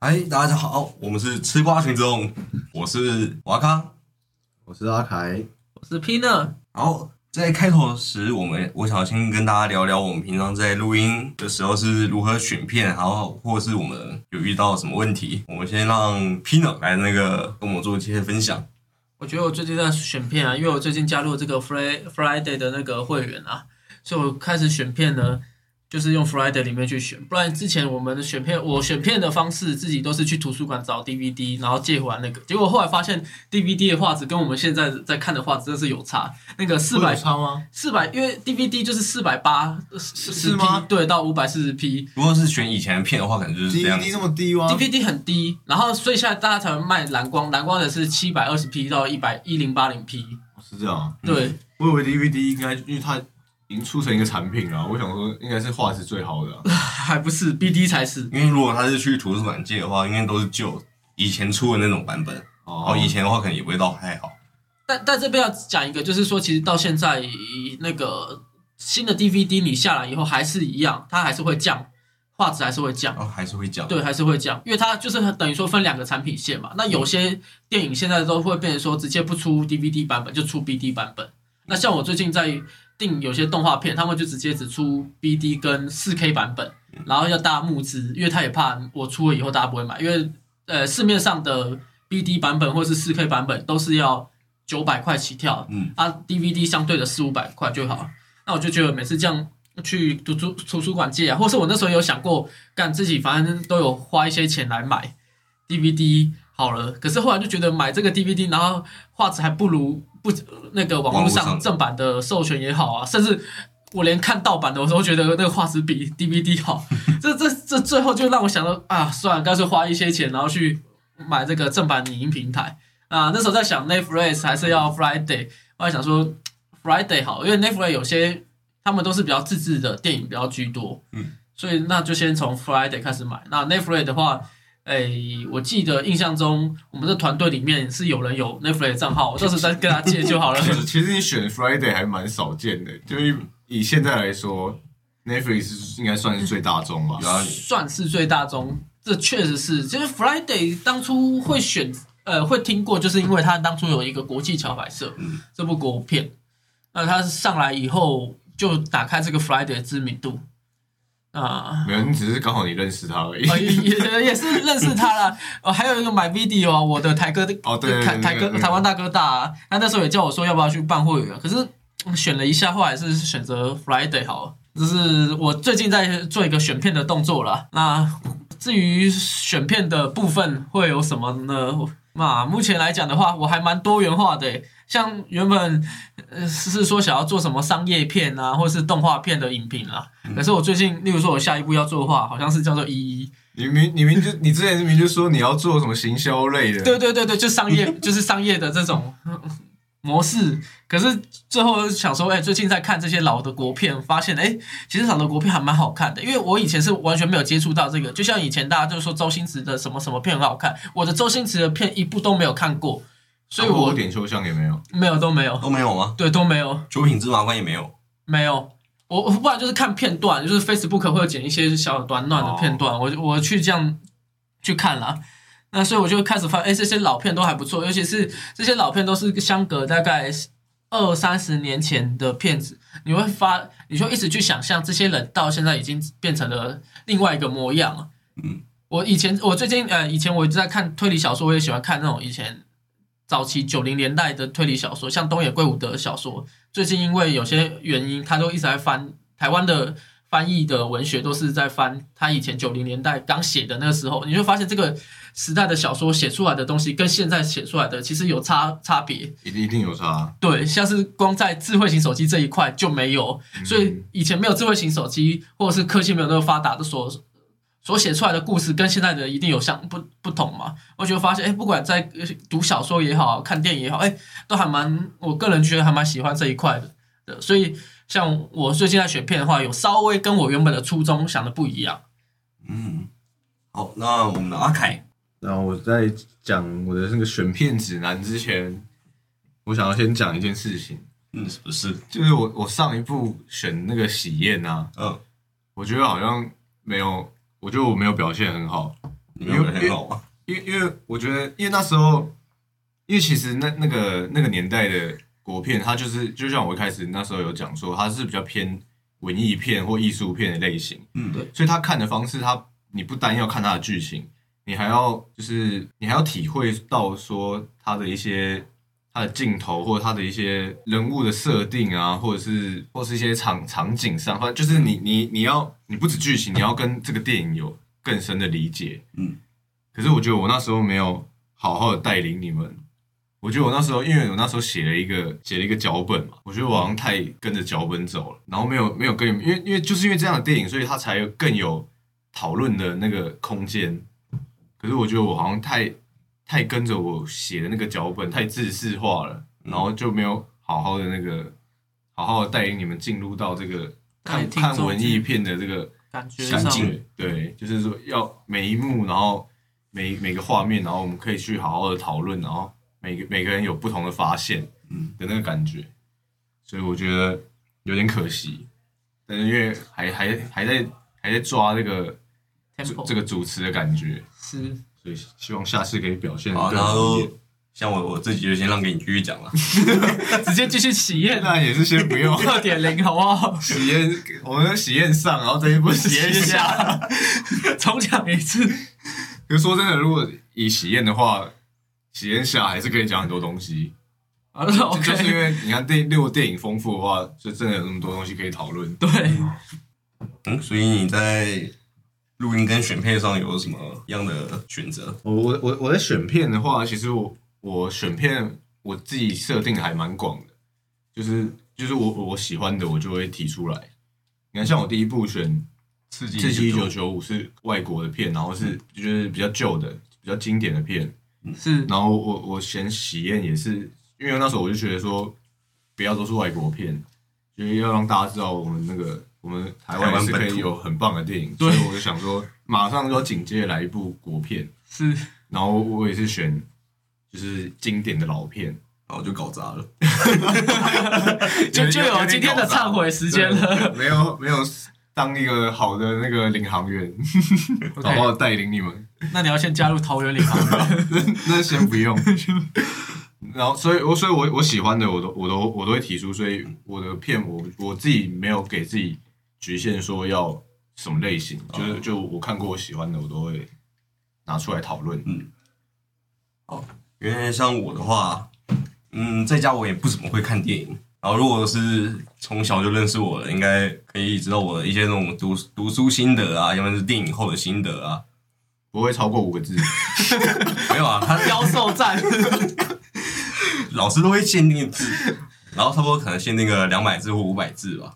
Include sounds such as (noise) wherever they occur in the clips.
嗨，大家好，我们是吃瓜群众，我是瓦康。我是阿凯，我是 Pina，然后在开头时，我们我想先跟大家聊聊我们平常在录音的时候是如何选片，然后或是我们有遇到什么问题。我们先让 Pina 来那个跟我们做一些分享。我觉得我最近在选片啊，因为我最近加入这个 Friday Friday 的那个会员啊，所以我开始选片呢，就是用 Friday 里面去选。不然之前我们的选片，我选片的方式自己都是去图书馆找 DVD，然后借回来那个。结果后来发现 DVD 的画质跟我们现在在看的画质真的是有差。那个四百差吗？四百，因为 DVD 就是四百八十是吗 P，对，到五百四十 P。如果是选以前的片的话，可能就是这样 DVD 子那。么低吗？DVD 很低，然后所以现在大家才会卖蓝光，蓝光的是七百二十 P 到一百一零八零 P。是这样啊，对，我以为 DVD 应该因为它已经出成一个产品了，我想说应该是画质最好的啊。(laughs) 还不是 BD 才是。因为如果他是去图书馆借的话，应该都是旧以前出的那种版本。然后哦以前的话，可能也不会到太好。但但这边要讲一个，就是说，其实到现在那个新的 DVD 你下来以后还是一样，它还是会降，画质还是会降。哦还是会降。对，还是会降，因为它就是等于说分两个产品线嘛。那有些电影现在都会变成说直接不出 DVD 版本，就出 BD 版本。那像我最近在订有些动画片，他们就直接只出 BD 跟 4K 版本，然后要大家募资，因为他也怕我出了以后大家不会买，因为呃市面上的 BD 版本或是 4K 版本都是要九百块起跳，嗯，啊 DVD 相对的四五百块就好。那我就觉得每次这样去图书图书馆借啊，或是我那时候有想过，干自己反正都有花一些钱来买 DVD 好了，可是后来就觉得买这个 DVD，然后画质还不如不那个网络上正版的授权也好啊，甚至我连看盗版的我都觉得那个画质比 DVD 好。(laughs) 这这这最后就让我想到啊，算了，干脆花一些钱，然后去买这个正版影音平台啊。那时候在想 Netflix 还是要 Friday，我还想说 Friday 好，因为 Netflix 有些他们都是比较自制的电影比较居多，嗯，所以那就先从 Friday 开始买。那 Netflix 的话，哎，我记得印象中我们的团队里面是有人有 Netflix 账号，我到时候再跟他借就好了。(laughs) 其实其实你选 Friday 还蛮少见的，就是以现在来说，Netflix 应该算是最大众吧。算是最大宗，这确实是。其实 Friday 当初会选，呃，会听过，就是因为他当初有一个国际桥牌社、嗯这部国片，那他上来以后就打开这个 Friday 的知名度啊。没有，你只是刚好你认识他而已。啊，也也也是认识他了。(laughs) 哦，还有一个买 video 啊，我的台哥的哦对台台哥台湾大哥大啊，他那时候也叫我说要不要去办会员，可是嗯选了一下，后来是选择 Friday 好了。这是我最近在做一个选片的动作了。那至于选片的部分会有什么呢？那目前来讲的话，我还蛮多元化的欸。像原本呃是说想要做什么商业片啊，或是动画片的影评啊。可是我最近，例如说我下一步要做的话，好像是叫做一一。你明你明就你之前明就说你要做什么行销类的，对对对对，就商业，(laughs) 就是商业的这种嗯模式。可是最后想说，哎、最近在看这些老的国片，发现哎、其实老的国片还蛮好看的。因为我以前是完全没有接触到这个，就像以前大家就说周星驰的什么什么片很好看，我的周星驰的片一部都没有看过，所以我点秋香也没有。没有都没有，都没有吗？对，都没有。九品芝麻官也没有。没有，我我不然就是看片段，就是 Facebook 会有剪一些小短短的片段，我就我去这样去看啦。那所以我就开始发现，哎，这些老片都还不错，尤其是这些老片都是相隔大概二三十年前的片子，你会发，你就一直去想象这些人到现在已经变成了另外一个模样了。嗯，我以前我最近呃，以前我一直在看推理小说，我也喜欢看那种以前早期九零年代的推理小说，像东野圭吾的小说。最近因为有些原因，他都一直在翻台湾的翻译的文学，都是在翻他以前九零年代刚写的那个时候，你就发现这个时代的小说写出来的东西跟现在写出来的其实有差差别。一定一定有差，对，像是光在智慧型手机这一块就没有，所以以前没有智慧型手机或者是科技没有那么发达的所所写出来的故事跟现在的一定有相不不同嘛。我就发现，哎，不管在呃读小说也好，看电影也好，哎，都还蛮，我个人觉得还蛮喜欢这一块。的，所以像我最近在选片的话，有稍微跟我原本的初衷想的不一样。嗯，好，那我们的阿凯，然后我在讲我的那个选片指南之前，我想要先讲一件事情，嗯，是不是？就是我我上一部选那个喜宴啊，嗯，我觉得好像没有，我觉得我没有表现很好。你没有很好吗？因为因为我觉得，因为那时候，因为其实那那个那个年代的国片，它就是就像我一开始那时候有讲说，它是比较偏文艺片或艺术片的类型，嗯，对所以他看的方式，他你不单要看他的剧情，你还要就是你还要体会到说他的一些他的镜头或者他的一些人物的设定啊，或者是或是一些场场景上，反正就是你你你要你不止剧情，你要跟这个电影有更深的理解。嗯，可是我觉得我那时候没有好好的带领你们。我觉得我那时候，因为我那时候写了一个写了一个脚本嘛，我觉得我好像太跟着脚本走了，然后没有没有跟你们，因为因为就是因为这样的电影，所以它才更有讨论的那个空间。可是我觉得我好像太太跟着我写的那个脚本太自式化了，然后就没有好好的那个好好的带领你们进入到这个看看文艺片的这个感觉对，就是说要每一幕，然后每每个画面，然后我们可以去好好的讨论，然后每个每个人有不同的发现，嗯的那个感觉，所以我觉得有点可惜。但是因为还还还在还在抓这个这 tempo 这个主持的感觉，是所以希望下次可以表现好，更然后好一点。像我我自己就先让给你继续讲了。(laughs) 直接继续喜宴 (laughs) 那也是先不用二点零，好不好？喜宴，我们喜宴上，然后这一步喜宴下。下，(laughs) 重讲一次。可是说真的，如果以喜宴的话，喜宴下还是可以讲很多东西。啊就就是因为你看电如果电影丰富的话，就真的有那么多东西可以讨论。对，嗯，所以你在录音跟选配上有什么样的选择？我我我我在选片的话，其实我我选片我自己设定还蛮广的，就是就是我我喜欢的我就会提出来。你看，像我第一部选《刺激刺激一九九五》是外国的片，然后是就是比较旧的、比较经典的片。是然后我我选喜宴也是，因为那时候我就觉得说，不要都是外国片，就是要让大家知道我们那个我们台湾也是可以有很棒的电影，所以我就想说，马上就要紧接着来一部国片，(laughs) 是，然后我也是选就是经典的老片，然后就搞砸了。(laughs) (laughs) 就就有今天的忏悔时间了。没有没有当一个好的那个领航员，好好带领你们。那你要先加入桃园领航员。那 (laughs) 那先不用。然后，所以我所以我我喜欢的我都我都我都会提出，所以我的片我我自己没有给自己局限说要什么类型，就是就我看过我喜欢的，我都会拿出来讨论。因为像我的话，嗯，在家我也不怎么会看电影。然后如果是从小就认识我的，应该可以知道我的一些那种读读书心得啊，要么是电影后的心得啊。不会超过五个字，(laughs) 没有啊，他 (laughs) 妖兽战，(laughs) 老师都会限定字，然后差不多可能限定个两百字或五百字吧。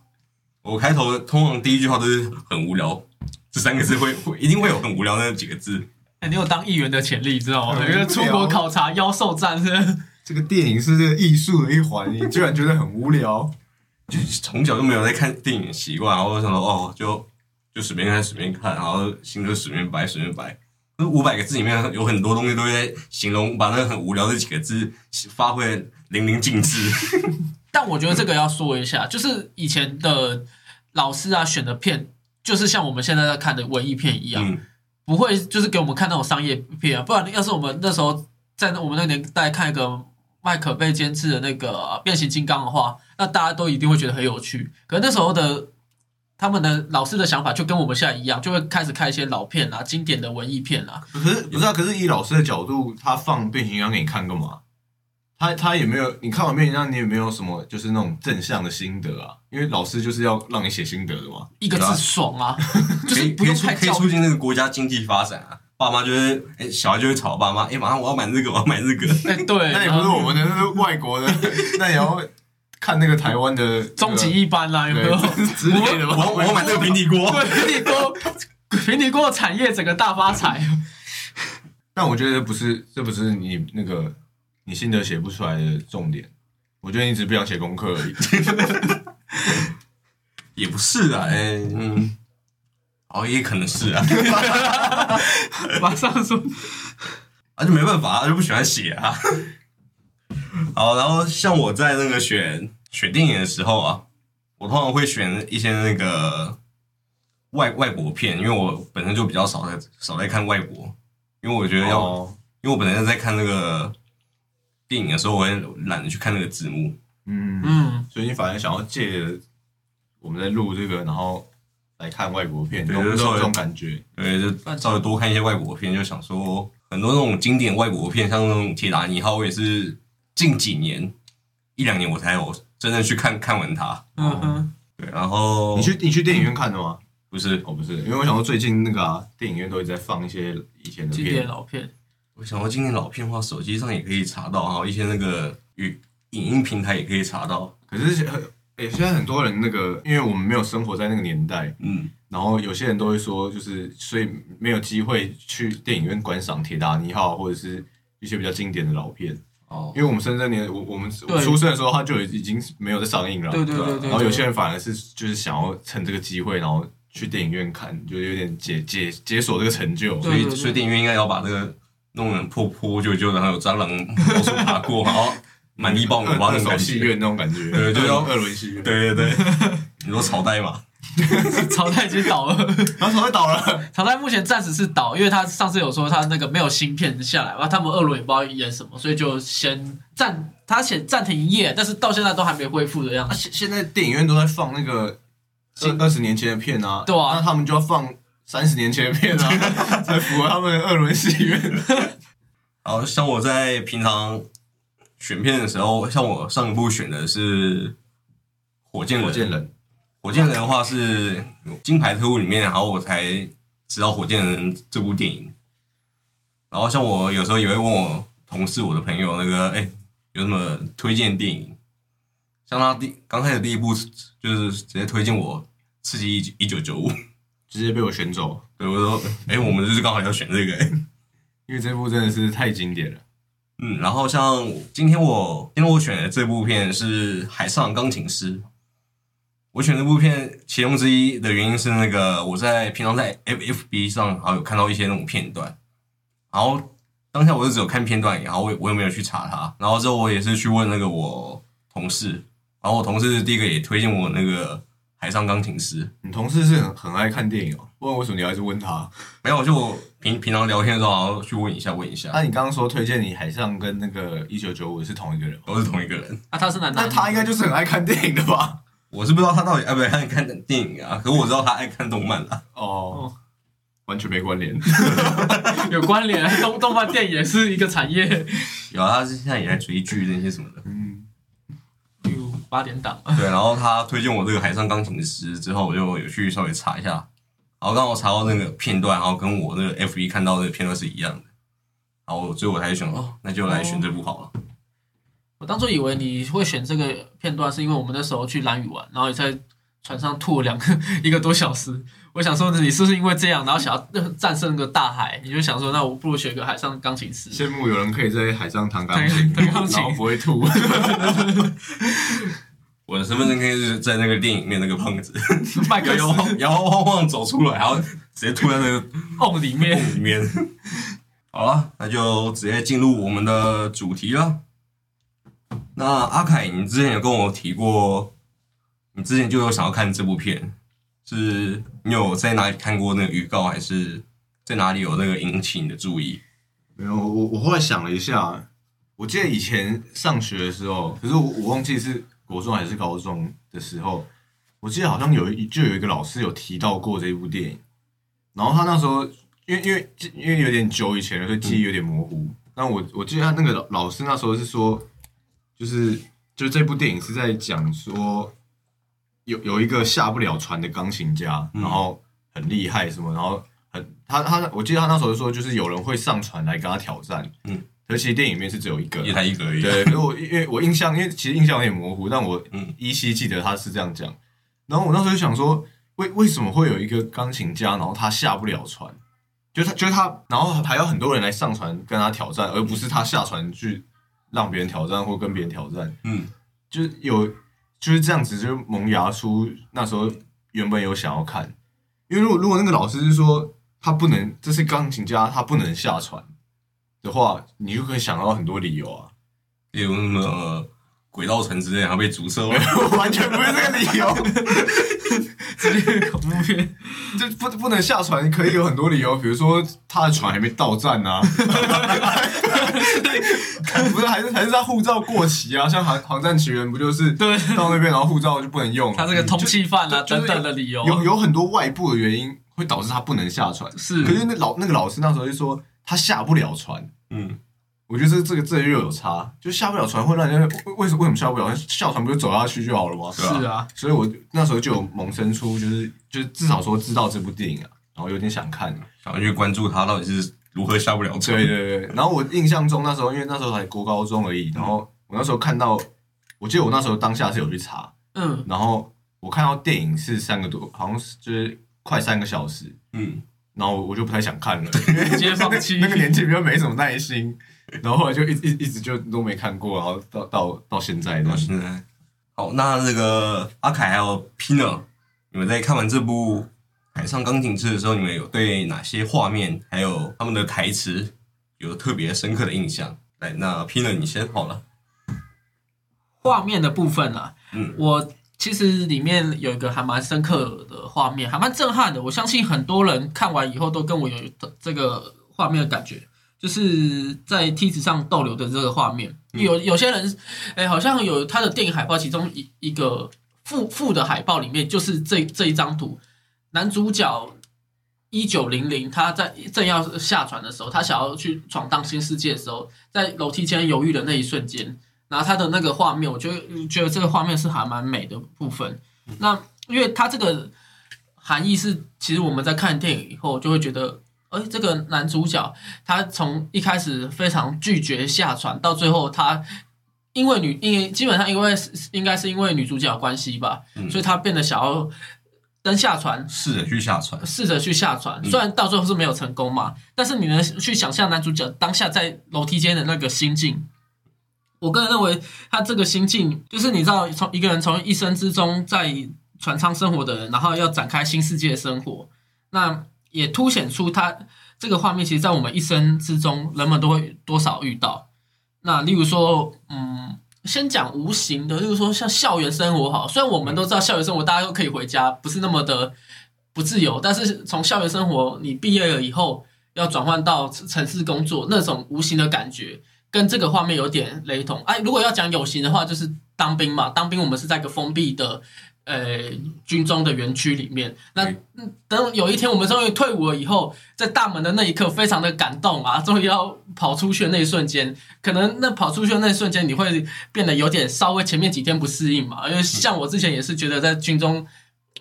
我开头通常第一句话都是很无聊，这三个字会会一定会有很无聊那几个字。哎你有当议员的潜力，知道吗？很因为出国考察妖兽战是这个电影是这个艺术的一环，你居然觉得很无聊？(laughs) 就是从小就没有在看电影的习惯，然后我想说哦，就就随便看随便看，然后心就随便摆随便摆。那五百个字里面有很多东西都在形容，把那个很无聊的几个字发挥得淋漓尽致。(laughs) 但我觉得这个要说一下，就是以前的老师啊选的片，就是像我们现在在看的文艺片一样，嗯，不会就是给我们看那种商业片啊。不然要是我们那时候在那我们那个年代看一个麦可贝监制的那个变形金刚的话，那大家都一定会觉得很有趣。可是那时候的他们的老师的想法就跟我们现在一样，就会开始看一些老片啊、经典的文艺片啊。可是不是啊？可是以老师的角度，他放变形金刚给你看干嘛？他他也没有，你看完变形金刚，你也没有什么就是那种正向的心得啊。因为老师就是要让你写心得的嘛。一个字爽啊，(laughs) 就可以是不用太教育。可以促进那个国家经济发展啊。爸妈就会，哎、小孩就会吵爸妈，哎、马上我要买这个，我要买这个。(laughs) 哎，对，那也不是我们的，那是外国的，那也要看那个台湾的终极一班啦，有没有？对之类的吧。我我要买这个平底锅。对，平底锅，平底锅产业整个大发财。(laughs) 但我觉得不是，这不是你那个你心得写不出来的重点。我觉得你只是不想写功课而已。(laughs) 也不是啊，哎、嗯，哦，也可能是啊，(laughs) 马上说，啊，就没办法，啊，就不喜欢写啊。(laughs) 好，然后像我在那个选选电影的时候啊，我通常会选一些那个外外国片，因为我本身就比较少在少在看外国因为我觉得要，哦因为我本来在看那个电影的时候，我会懒得去看那个字幕。嗯嗯，所以你反而想要借我们在录这个，然后来看外国片，对有没有这种感觉？对，就稍微多看一些外国片，就想说很多那种经典外国片，像那种《铁达尼号》，我也是近几年一两年我才有真正去看看完它。嗯哼，对，然后你去你去电影院看的吗？不是，哦，不是，因为我想说最近那个、啊、电影院都一直在放一些以前的经典片，老片，我想到今年老片的话，手机上也可以查到，还有一些那个语影音平台也可以查到。可是呃，诶、现在很多人那个，因为我们没有生活在那个年代，嗯，然后有些人都会说，就是所以没有机会去电影院观赏《铁达尼号》或者是一些比较经典的老片，哦。因为我们深圳年我我们出生的时候，它就已经没有在上映了，对对对对，然后有些人反而是就是想要趁这个机会，然后去电影院看，就有点解解解锁这个成就。所以所以电影院应该要把这个弄得破破旧旧的，然后有蟑螂老鼠爬过，然后满地爆米花二那种感觉。戏院那种感觉，对就要二轮戏院。对对对，你说朝代嘛？(laughs) 朝代已经倒了，然后朝代倒了，朝代目前暂时是倒，因为他上次有说他那个没有芯片下来，然后他们二轮也不知道演什么，所以就先暂他写暂停营业，但是到现在都还没恢复的样子。现现在电影院都在放那个近二十年前的片啊，对啊那他们就要放三十年前的片啊，才符合他们二轮戏院。(laughs) 然后像我在平常选片的时候，像我上一部选的是《火箭人》，火箭人，火箭人的话是《金牌特务》里面，然后我才知道《火箭人》这部电影。然后像我有时候也会问我同事、我的朋友，那个哎有什么推荐电影？像他第刚开始第一部就是直接推荐我《刺激一一九九五》，直接被我选走，对我说哎我们就是刚好要选这个、哎因为这部真的是太经典了。嗯，然后像今天我今天我选的这部片是《海上钢琴师》。我选这部片其中之一的原因是那个我在平常在 FFB 上然后有看到一些那种片段，然后当下我就只有看片段，然后我我也没有去查它，然后之后我也是去问那个我同事，然后我同事第一个也推荐我那个《海上钢琴师》，你同事是很很爱看电影哦，问为什么你还是问他？没有就平平常聊天的时候，然后去问一下问一下，那、你刚刚说推荐你海上跟那个一九九五是同一个人吗？都是同一个人。啊，他是男的，那他应该就是很爱看电影的吧？(laughs) 我是不知道他到底爱不爱看看电影啊，可是我知道他爱看动漫啊。哦，完全没关联。(laughs) (laughs) 有关联，动动漫电影也是一个产业。有啊，他是现在也在追剧那些什么的。嗯，有八点档，对，然后他推荐我这个《海上钢琴师》之后，我就有去稍微查一下，然后刚好查到那个片段，然后跟我那个 F 一看到的片段是一样的，然后所以我才选哦，那就来选这部好了。我当初以为你会选这个片段，是因为我们那时候去蓝屿玩，然后你在船上吐了两个一个多小时。我想说你是不是因为这样，然后想要战胜那个大海，你就想说，那我不如学个海上钢琴师。羡慕有人可以在海上弹钢琴，弹钢琴然后不会吐。我的身份证可以是在那个电影里面那个胖子 (laughs) 麦克摇摇晃晃走出来，然后直接吐在那个 (laughs) 瓮里面，里面。好了，那就直接进入我们的主题了。那阿凯，你之前有跟我提过，你之前就有想要看这部片，是你有在哪里看过那个预告，还是在哪里有那个引起你的注意？没有，我我后来想了一下，我记得以前上学的时候，可是我我忘记是国中还是高中的时候，我记得好像有一就有一个老师有提到过这部电影，然后他那时候因为因为因为有点久以前了，所以记忆有点模糊。那我我记得他那个老老师那时候是说，就是就这部电影是在讲说有有一个下不了船的钢琴家，嗯。然后很厉害什么，然后很他他我记得他那时候说就是有人会上船来跟他挑战，嗯，可是其实电影里面是只有一个，一台一个而已。对，可是我因为我印象，因为其实印象有点模糊，但我嗯依稀记得他是这样讲。然后我那时候就想说，为为什么会有一个钢琴家，然后他下不了船？就他，就是他，然后还有很多人来上船跟他挑战，而不是他下船去让别人挑战或跟别人挑战。嗯，就是有就是这样子，就萌芽出那时候原本有想要看，因为如果如果那个老师是说他不能，这是钢琴家，他不能下船的话，你就可以想到很多理由啊。例如什么轨道城之类，然后被阻塞了。(laughs) 完全不是这个理由。直接恐怖片，就不不能下船，可以有很多理由，比如说他的船还没到站啊，不是 (laughs) 还是还是他护照过期啊？像航航站奇缘不就是对到那边然后护照就不能用，他这个通缉犯啊等等的理由，有有很多外部的原因会导致他不能下船。是可是那老那个老师那时候就说他下不了船，嗯，我觉得这这个这个又有差，就下不了船会让人家为为什为什么下不了？下船不就走下去就好了吗？是啊，所以我那时候就有萌生出，就是就是至少说知道这部电影啊，然后有点想看。想要去关注他到底是如何下不了船。对对对，然后我印象中那时候，因为那时候才国高中而已，然后我那时候看到，我记得我那时候当下是有去查，嗯，然后我看到电影是三个多，好像是就是快三个小时，嗯，然后我就不太想看了，放弃 (laughs) 那个年纪比较没什么耐心，然后后来就一一一直就都没看过，然后到到到现在到，现在。好，那这个阿凯还有 Pina，你们在看完这部《海上钢琴师》的时候，你们有对哪些画面还有他们的台词有特别深刻的印象？来，那 Pina 你先好了。画面的部分啊，嗯我其实里面有一个还蛮深刻的画面，还蛮震撼的。我相信很多人看完以后都跟我有这个画面的感觉，就是在梯子上逗留的这个画面。有有些人，哎，好像有他的电影海报，其中一一个副副的海报里面就是这这一张图，男主角。一九零零，他在正要下船的时候，他想要去闯荡新世界的时候，在楼梯间犹豫的那一瞬间，然后他的那个画面，我觉得觉得这个画面是还蛮美的部分。那因为他这个含义是，其实我们在看电影以后就会觉得，哎，这个男主角他从一开始非常拒绝下船，到最后他因为女，因为基本上因为应该是因为女主角的关系吧，嗯所以他变得想要登下船，试着去下船。试着去下船，嗯虽然到最后是没有成功嘛，但是你能去想象男主角当下在楼梯间的那个心境。我个人认为，他这个心境就是你知道，从一个人从一生之中在船舱生活的人，然后要展开新世界的生活，那也凸显出他这个画面，其实，在我们一生之中，人们都会多少遇到。那例如说，嗯，先讲无形的，例如说像校园生活好，虽然我们都知道校园生活大家都可以回家，不是那么的不自由，但是从校园生活你毕业了以后，要转换到城市工作，那种无形的感觉，跟这个画面有点雷同。哎，如果要讲有形的话，就是当兵嘛，当兵我们是在一个封闭的。呃，军中的园区里面，那等有一天我们终于退伍了以后，在大门的那一刻，非常的感动啊！(laughs) 终于要跑出去的那一瞬间，可能那跑出去的那一瞬间，你会变得有点稍微前面几天不适应嘛，因为像我之前也是觉得在军中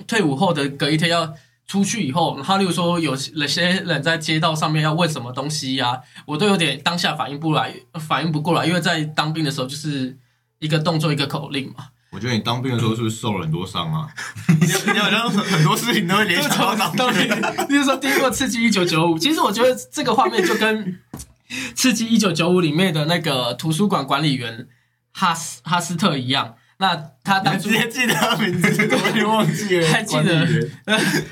退伍后的隔一天要出去以后，然后例如说有有些人在街道上面要问什么东西呀、我都有点当下反应不来，反应不过来，因为在当兵的时候就是一个动作一个口令嘛。我觉得你当兵的时候是不是受了很多伤啊？你你好像很多事情都会联想到当兵。比如说第一个《刺激一九九五》，其实我觉得这个画面就跟 (laughs)《刺激一九九五》里面的那个图书馆管理员哈斯哈斯特一样。那他当初你直接记得他名字，我有点忘记了。还记得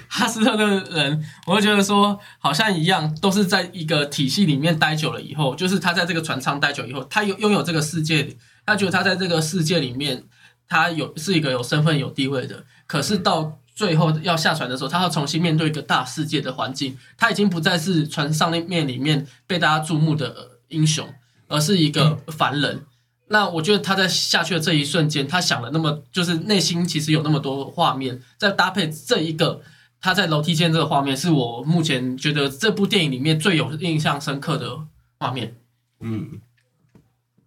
哈斯特的人，我会觉得说好像一样，都是在一个体系里面待久了以后，就是他在这个船舱待久以后，他有拥有这个世界，他觉得他在这个世界里面，他有是一个有身份有地位的，可是到最后要下船的时候，他要重新面对一个大世界的环境，他已经不再是船上面里面被大家注目的英雄，而是一个凡人。那我觉得他在下去的这一瞬间，他想了那么，就是内心其实有那么多画面，再搭配这一个他在楼梯间这个画面，是我目前觉得这部电影里面最有印象深刻的画面。嗯，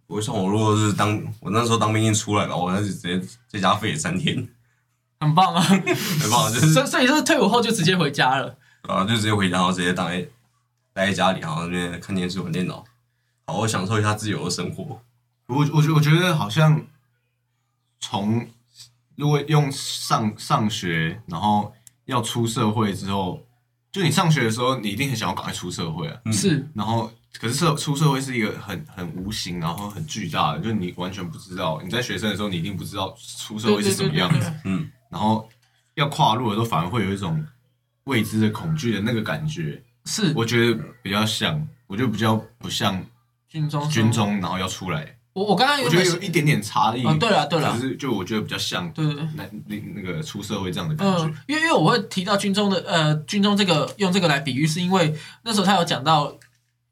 我想我如果是当我那时候当兵一出来吧，我那就直接在家废了三天，很棒啊！很棒，(laughs) 就是所以所以就是退伍后就直接回家了。啊，就直接回家，然后直接待待在家里，然后那边看电视、玩电脑，好好享受一下自由的生活。我我觉我觉得好像从如果用上上学，然后要出社会之后，就你上学的时候，你一定很想要赶快出社会啊。嗯是然后，可是社出社会是一个很很无形，然后很巨大的，就是你完全不知道。你在学生的时候，你一定不知道出社会是什么样子。嗯，然后要跨入的时候，反而会有一种未知的恐惧的那个感觉。是我觉得比较像，我觉得比较不像军中军中，然后要出来，我我刚刚我觉得有一点点差异。嗯，对了对了就，是就我觉得比较像对对对。那那那个出社会这样的感觉。嗯，因为因为我会提到军中的呃军中这个用这个来比喻，是因为那时候他有讲到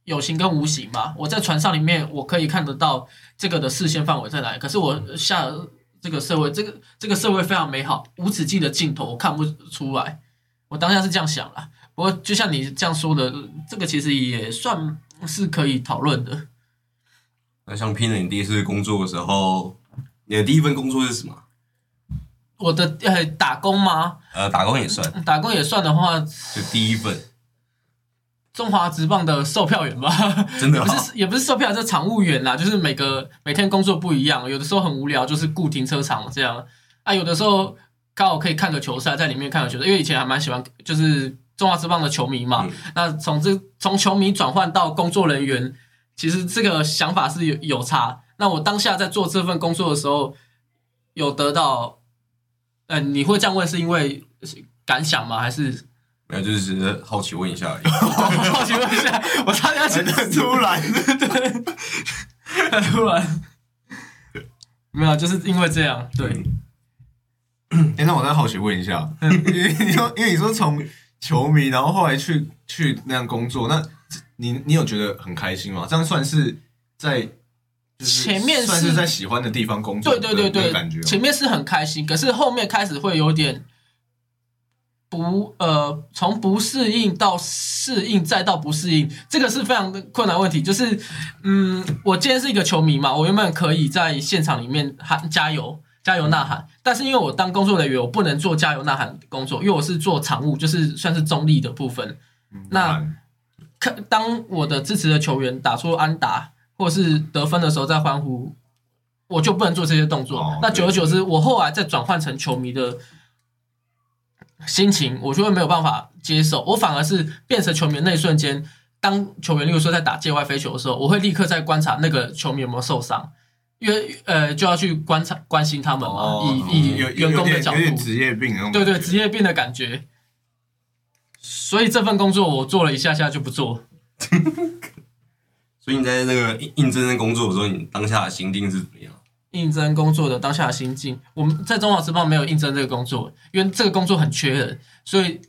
有形跟无形嘛。我在船上里面我可以看得到这个的视线范围在哪里，可是我下这个社会，这个这个社会非常美好，无止境的镜头我看不出来。我当下是这样想啦，不过就像你这样说的，这个其实也算是可以讨论的。那像拼了你第一次工作的时候，你的第一份工作是什么？我的呃打工吗？呃，打工也算，打工也算的话，就第一份，中华职棒的售票员吧。真的不是也不是售票，是场务员啦，就是每个每天工作不一样，有的时候很无聊，就是雇停车场这样啊，有的时候刚好可以看个球赛，在里面看个球赛，因为以前还蛮喜欢就是中华职棒的球迷嘛。嗯那从这从球迷转换到工作人员，其实这个想法是有有差。那我当下在做这份工作的时候，有得到，呃，你会这样问是因为感想吗？还是？没有，就是只是好奇问一下而已。(laughs) 好奇问一下，我差点要请很突然，突然，没有，就是因为这样，对，哎、那我再好奇问一下，因为你说，因为你说从球迷，然后后来去去那样工作，那你你有觉得很开心吗？这样算是在就是前面是算是在喜欢的地方工作，对对对对感觉，前面是很开心，可是后面开始会有点不呃，从不适应到适应，再到不适应，这个是非常困难问题。就是嗯，我今天是一个球迷嘛，我原本可以在现场里面喊加油。加油呐喊，但是因为我当工作人员，我不能做加油呐喊的工作，因为我是做场务，就是算是中立的部分。嗯那看当我的支持的球员打出安打或是得分的时候，在欢呼，我就不能做这些动作。哦那久而久之，我后来再转换成球迷的心情，我就会没有办法接受。我反而是变成球迷的那一瞬间，当球员例如说在打界外飞球的时候，我会立刻在观察那个球迷有没有受伤。因为呃，就要去观察关心他们嘛，哦以以有员工的角度有点，职业病那种对对，职业病的感觉。所以这份工作我做了一下下就不做。(laughs) 所以你在那个应应征的工作的时候，你当下的心境是怎么样？应征工作的当下的心境，我们在中华职棒没有应征这个工作，因为这个工作很缺人，所以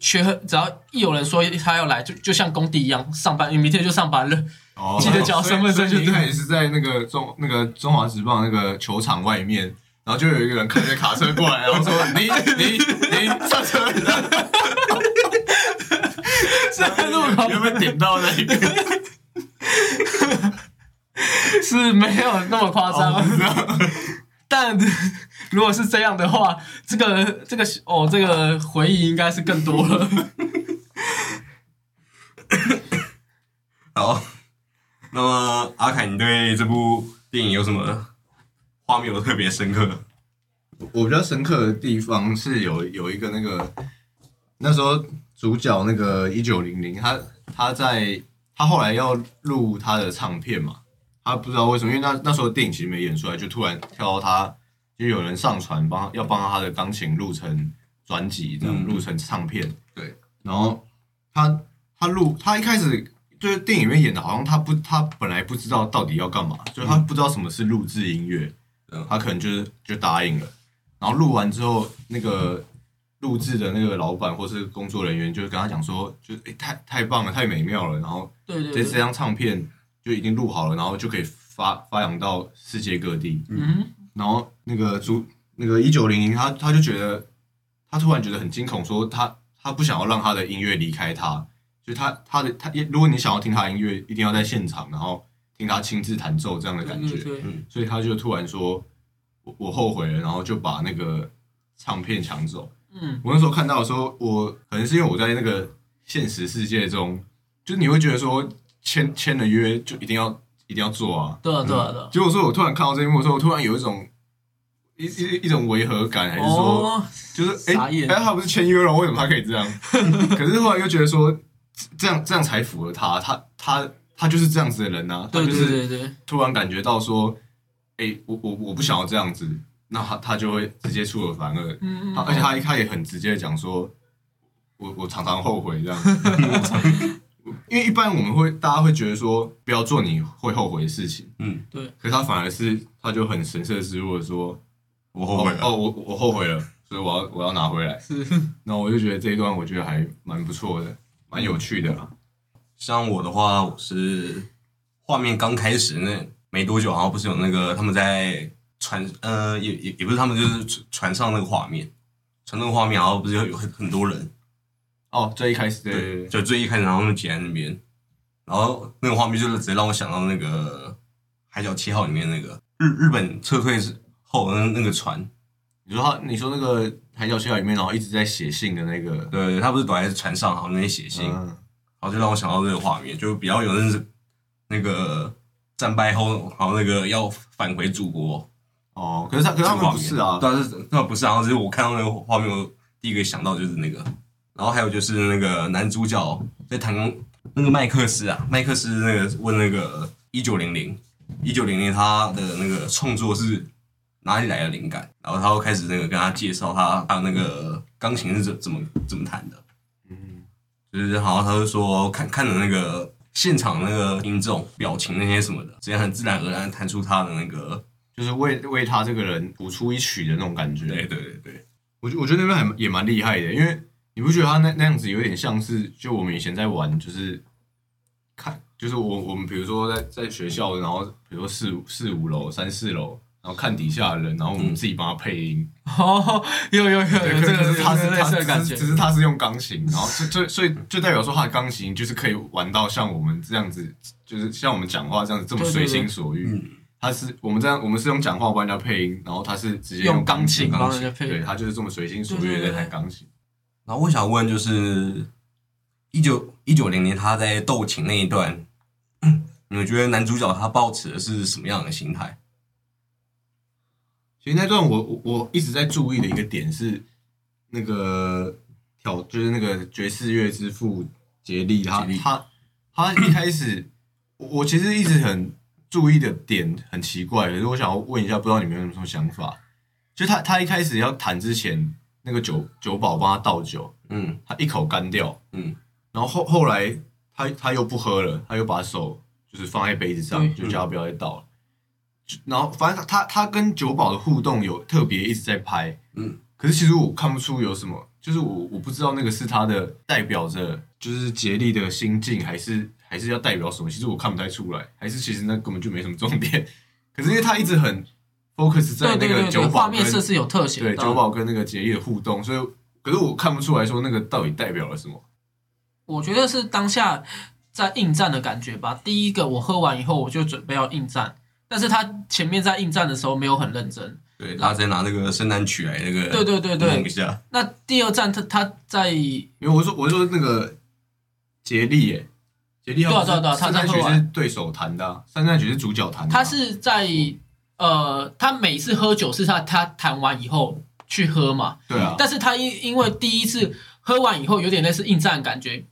缺只要一有人说他要来，就就像工地一样上班，你明天就上班了。哦记得缴身份证就对所以所以你一开始是在那个中那个中华职棒那个球场外面，然后就有一个人开着卡车过来，然后说：“ (laughs) 你你你 (laughs) 上车。”这路口有没有点到那一个？(laughs) 是没有那么夸张，但如果是这样的话，这个这个哦，这个回忆应该是更多了。好，那么阿凯，你对这部电影有什么画面有特别深刻？我比较深刻的地方是有有一个那个那时候主角那个一九零零，他他在他后来要录他的唱片嘛，他不知道为什么，因为那那时候电影其实没演出来，就突然跳到他就有人上传帮要帮他的钢琴录成专辑，这样录成唱片。对，然后他他录他一开始。就是电影里面演的，好像他不，他本来不知道到底要干嘛，就是他不知道什么是录制音乐，嗯。他可能就是就答应了，然后录完之后，那个录制的那个老板或是工作人员就跟他讲说，就诶、太太棒了，太美妙了，然后对对对，这这张唱片就已经录好了，然后就可以发发扬到世界各地。嗯，然后那个主那个一九零零，他他就觉得他突然觉得很惊恐，说他他不想要让他的音乐离开他，就他他的他，如果你想要听他的音乐，一定要在现场，然后听他亲自弹奏这样的感觉。所以他就突然说：“我我后悔了。”然后就把那个唱片抢走。嗯，我那时候看到的时候，我可能是因为我在那个现实世界中，就是你会觉得说签签了约就一定要一定要做啊。对啊对啊对啊。结果说我突然看到这一幕的时候，我突然有一种一一一种违和感，还是说、哦，就是哎哎、他不是签约了，为什么他可以这样？(laughs) 可是后来又觉得说这样这样才符合他，他他他就是这样子的人呐、啊，他对就是对对对，突然感觉到说，哎、我我我不想要这样子，那他他就会直接出尔反尔，嗯他而且他他也很直接的讲说，我我常常后悔这样，(laughs) 因为一般我们会大家会觉得说不要做你会后悔的事情，嗯，对。可是他反而是他就很神色自若的说，我后悔了。哦，我我后悔了，所以我要我要拿回来。是，然后我就觉得这一段我觉得还蛮不错的，蛮有趣的啦。像我的话，我是画面刚开始那没多久，然后不是有那个他们在船，呃，也也也不是他们，就是船船上那个画面，船那个画面，然后不是有有很很多人，哦，最一开始对就最一开始，然后他们挤在那边，然后那个画面就是直接让我想到那个《海角七号》里面那个日日本撤退后那个船，你说他你说那个海角七号里面，然后一直在写信的那个，对，他不是躲在船上，然后那边写信，嗯，然后就让我想到这个画面，就比较有那是那个战败后，然后那个要返回祖国哦，可是他可是他们。不是啊，但是那不是啊，然后只是我看到那个画面，我第一个想到就是那个，然后还有就是那个男主角在谈那个麦克斯啊，麦克斯那个问那个一九零零一九零零他的那个创作是哪里来的灵感，然后他又开始那个跟他介绍他他那个钢琴是怎怎么怎么弹的。嗯，就是好像他就说看看着那个现场那个听众表情那些什么的，直接很自然而然弹出他的那个，就是为为他这个人谱出一曲的那种感觉。对对对对，我觉我觉得那边还也蛮厉害的，因为你不觉得他那那样子有点像是就我们以前在玩，就是看，就是我我们比如说在在学校，然后比如说四五四五楼、三四楼，然后看底下的人，然后我们自己帮他配音。(laughs) 哦，有有有有，这个是他是他似的感觉只是，只是他是用钢琴，然后就就所以就代表说他的钢琴就是可以玩到像我们这样子，就是像我们讲话这样子这么随心所欲。嗯，他是我们这样，我们是用讲话帮人家配音，然后他是直接用钢钢琴钢帮人家配对他就是这么随心所欲的在弹钢琴。然后我想问就是一九一九零年他在斗琴那一段，(clears throat) 你们觉得男主角他抱持的是什么样的心态？其实那段我我我一直在注意的一个点是，那个挑就是那个爵士乐之父杰利，他利他他一开始我我其实一直很注意的点很奇怪，可是我想要问一下，不知道你们有什么想法？就他他一开始要弹之前，那个酒酒保帮他倒酒，嗯他一口干掉，嗯，然后后后来他他又不喝了，他又把手就是放在杯子上，就叫他不要再倒了。就然后反正他他他跟酒保的互动有特别一直在拍，嗯，可是其实我看不出有什么，就是我我不知道那个是他的代表着就是竭力的心境，还是还是要代表什么？其实我看不太出来，还是其实那根本就没什么重点。(laughs) 可是因为他一直很 focus 在那个酒保画面跟设是有特写的，对酒保跟那个竭力的互动，所以可是我看不出来说那个到底代表了什么。我觉得是当下在应战的感觉吧。第一个，我喝完以后我就准备要应战，但是他前面在应战的时候没有很认真。对，他在拿那个圣诞曲来那个对对对对，弄一下，那第二站他他在因为我说我说那个杰利耶，杰利对啊对啊对啊他圣诞曲在喝完是对手弹的啊，圣诞曲是主角弹的啊。他是在呃，他每次喝酒是他他弹完以后去喝嘛，对啊，但是他因因为第一次喝完以后有点类似应战感觉，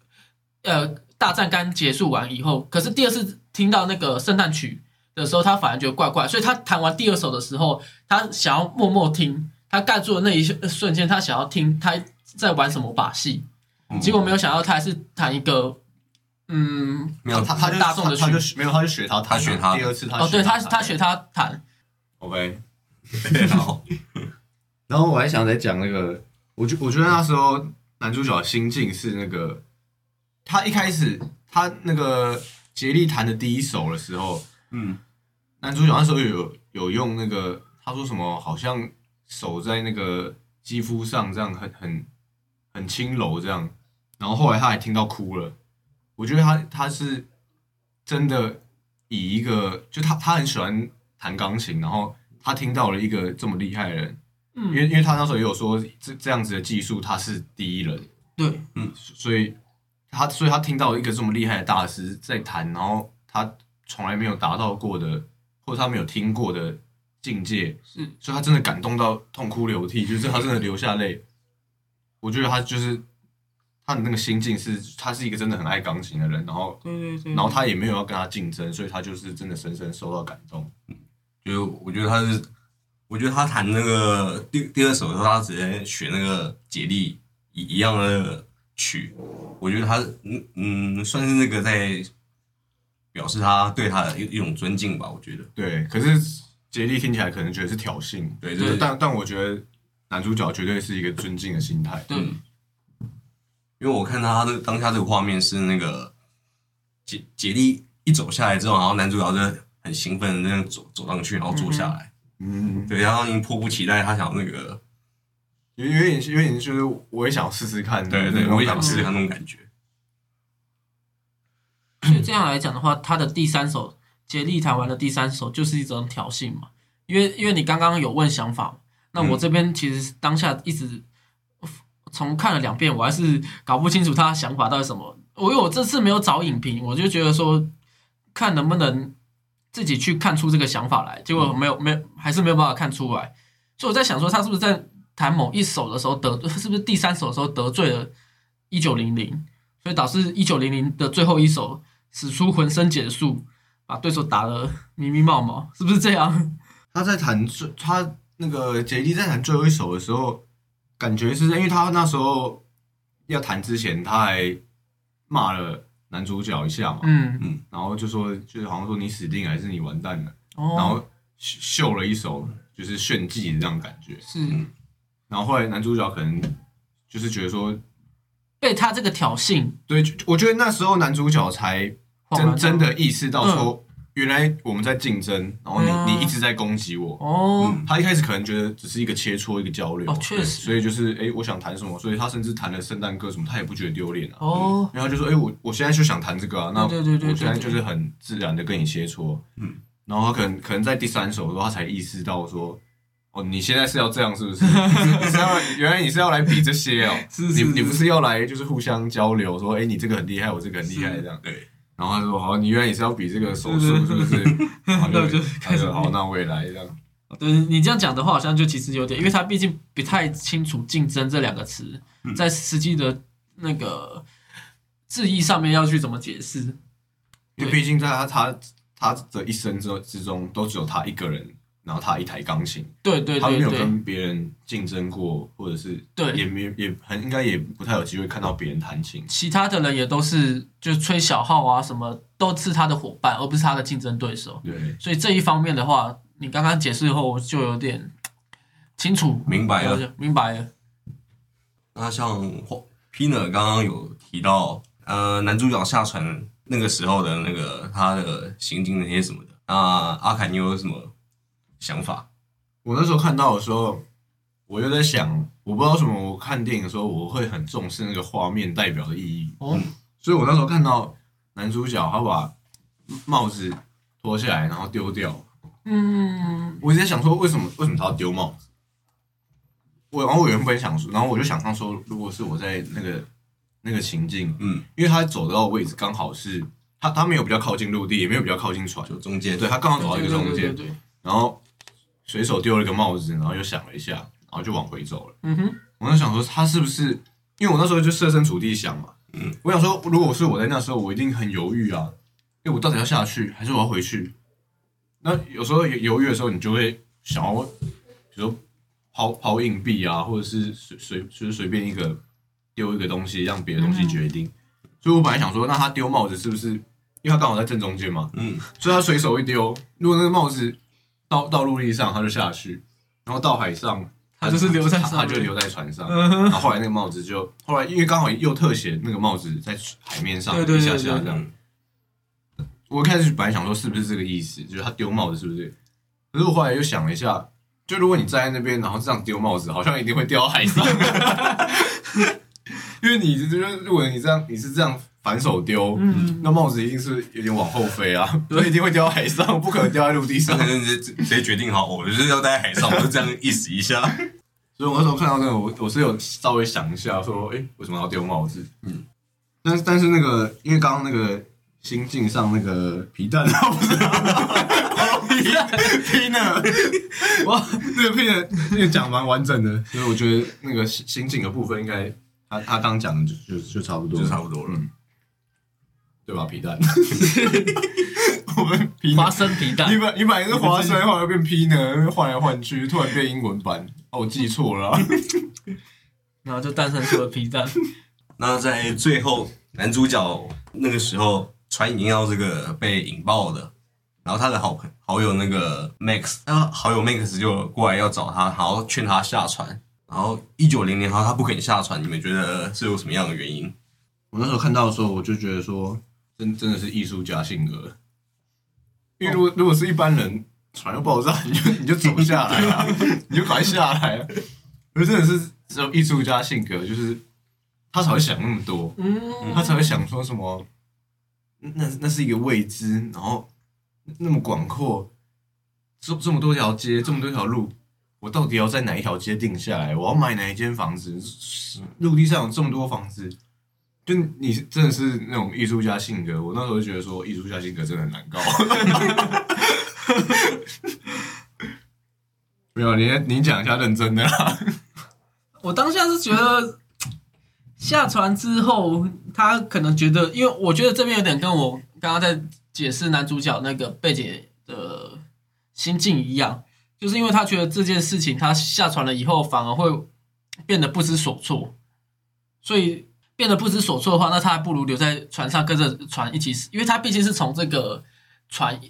呃，大战刚结束完以后，可是第二次听到那个圣诞曲的时候，他反而觉得怪怪，所以他弹完第二首的时候，他想要默默听，他盖住的那一瞬间，他想要听他在玩什么把戏，嗯。结果没有想到他还是弹一个，嗯，没有他他就大众的他他就没有，他就学他他学他第二次他哦，对他弹他学他弹，(laughs) OK，(laughs) 然后然后我还想再讲那个，我觉我觉得那时候男主角的心境是那个，他一开始他那个杰力弹的第一首的时候，嗯男主角那时候有有用那个，他说什么好像手在那个肌肤上这样很很很轻柔这样，然后后来他还听到哭了，我觉得他他是真的以一个就他他很喜欢弹钢琴，然后他听到了一个这么厉害的人。嗯。因嗯，为因为他那时候也有说这这样子的技术他是第一人，对，嗯。所以他所以他听到一个这么厉害的大师在弹，然后他从来没有达到过的或者他没有听过的境界，是所以他真的感动到痛哭流涕，就是他真的流下泪。我觉得他就是他的那个心境是，他是一个真的很爱钢琴的人，然后对对对，然后他也没有要跟他竞争，所以他就是真的深深受到感动。就我觉得他是，我觉得他弹那个第第二首的时候，他直接学那个杰利一一样的曲，我觉得他嗯嗯算是那个在表示他对他的一一种尊敬吧，我觉得。对，可是杰利听起来可能觉得是挑衅，对，就就是是但但我觉得男主角绝对是一个尊敬的心态。对，因为我看他的当下这个画面是那个杰杰利一走下来之后，然后男主角就很兴奋的那样走走上去，然后坐下来，嗯，对，然后已经迫不及待，他想那个，有有点有点就是我也想试试看，对对，我也想试试看那种感觉，这样来讲的话，他的第三首杰利弹完的第三首就是一种挑衅嘛，因为因为你刚刚有问想法，那我这边其实当下一直从看了两遍，我还是搞不清楚他的想法到底什么。我因为我这次没有找影评，我就觉得说看能不能自己去看出这个想法来，结果没有没有还是没有办法看出来，所以我在想说他是不是在弹某一首的时候得，是不是第三首的时候得罪了一九零零，所以导致一九零零的最后一首使出浑身解数，把对手打得迷迷冒冒，是不是这样？他在弹最他那个杰利在弹最后一首的时候，感觉是因为他那时候要弹之前，他还骂了男主角一下嘛，嗯。嗯，然后就说就是好像说你死定了还是你完蛋了，哦，然后秀秀了一手就是炫技的这样感觉，是。然后后来男主角可能就是觉得说，被他这个挑衅，对，我觉得那时候男主角才真真的意识到说，原来我们在竞争，然后你、嗯你一直在攻击我。哦，嗯他一开始可能觉得只是一个切磋，一个交流，哦确实。所以就是哎、诶我想谈什么，所以他甚至谈了圣诞歌什么，他也不觉得丢脸啊。哦，然后就说，哎、我我现在就想谈这个啊，那对对对对我现在就是很自然的跟你切磋，嗯，然后他可能可能在第三首的时候，他才意识到说，哦，你现在是要这样是不是？(laughs) 你是要原来你是要来比这些哦，是是是。你你不是要来就是互相交流，说，哎、你这个很厉害，我这个很厉害这样，对，然后他说，好，你原来也是要比这个手速是不是？(laughs) 然后那我就开始就好，那我也来这样。对你这样讲的话，好像就其实有点，因为他毕竟不太清楚“竞争”这两个词嗯在实际的那个字义上面要去怎么解释。因为毕竟在他他他的一生之之中，都只有他一个人，然后他一台钢琴，对对他没有对对跟别人竞争过，或者是对也没也很应该也不太有机会看到别人弹琴。其他的人也都是就是吹小号啊，什么都是他的伙伴，而不是他的竞争对手。对，所以这一方面的话，你刚刚解释后，我就有点清楚明白了。明白了。那像 Pina 刚刚有提到，呃，男主角下船那个时候的那个他的行径那些什么的，那阿凯你有什么想法？我那时候看到的时候，我就在想，我不知道为什么，我看电影的时候我会很重视那个画面代表的意义，哦，所以我那时候看到男主角他把帽子脱下来，然后丢掉，嗯，我一直在想说，为什么为什么他要丢帽子？我然后我原本想说，然后我就想象说，如果是我在那个那个情境，嗯，因为他走到的位置刚好是他他没有比较靠近陆地，也没有比较靠近船，就中间。对他刚好走到一个中间，对对对对，然后随手丢了一个帽子，然后又想了一下，然后就往回走了。嗯哼，我在想说，他是不是？因为我那时候就设身处地想嘛，嗯，我想说，如果是我在那时候，我一定很犹豫啊，因为我到底要下去还是我要回去？那有时候犹豫的时候，你就会想要，比如说抛抛硬币啊，或者是随随就是随便一个丢一个东西，让别的东西决定。所以我本来想说，那他丢帽子是不是？因为他刚好在正中间嘛，嗯，所以他随手一丢，如果那个帽子到到陆地上，他就下去，然后到海上，他就是留在他就留在船上。然后后来那个帽子就后来因为刚好又特写那个帽子在海面上对对对一下下这样。我一开始本来想说是不是这个意思，就是他丢帽子是不是？可是我后来又想了一下，就如果你站在那边，然后这样丢帽子，好像一定会掉海上，(laughs) 因为你就是如果你这样你是这样反手丢，嗯，那帽子一定是有点往后飞啊，(laughs) 所以一定会掉到海上，不可能掉在陆地上上。直接直接决定好，我就是要待在海上，我就这样意思一下。(laughs) 所以我那时候看到那个，我我是有稍微想一下，说，哎、为什么要丢帽子？嗯，但是但是那个，因为刚刚那个心境上那个皮蛋，不是皮皮呢，哇，那个皮蛋，那个讲蛮完整的，所以我觉得那个心心境的部分，应该他他刚讲的就就就差不多，就差不多了嗯，对吧？皮蛋，(laughs) 我们皮花生皮蛋你，本你本来是花生，后来变 P 呢，换来换去，突然变英文版，哦，我记错了啊、(laughs) 然后就诞生出了皮蛋。那在最后，男主角那个时候船已经要这个被引爆的，然后他的好朋好友那个 Max，他好友 Max 就过来要找他，然后劝他下船。然后一九零零号他不肯下船，你们觉得是有什么样的原因？我那时候看到的时候，我就觉得说，真真的是艺术家性格。因为如果如果是一般人，船要爆炸，你就你就走下来啊，(laughs) 你就赶快下来啊。而真的是只有艺术家性格，就是他才会想那么多，嗯，他才会想说什么，那那是一个未知，然后那么广阔，这这么多条街，这么多条路，我到底要在哪一条街定下来？我要买哪一间房子？陆地上有这么多房子，就你真的是那种艺术家性格。我那时候就觉得说，艺术家性格真的很难搞。(laughs) 没有，你你讲一下认真的啦。(laughs) 我当下是觉得下船之后，他可能觉得，因为我觉得这边有点跟我刚刚在解释男主角那个贝姐的心境一样，就是因为他觉得这件事情他下船了以后，反而会变得不知所措，所以变得不知所措的话，那他还不如留在船上跟着船一起死，因为他毕竟是从这个船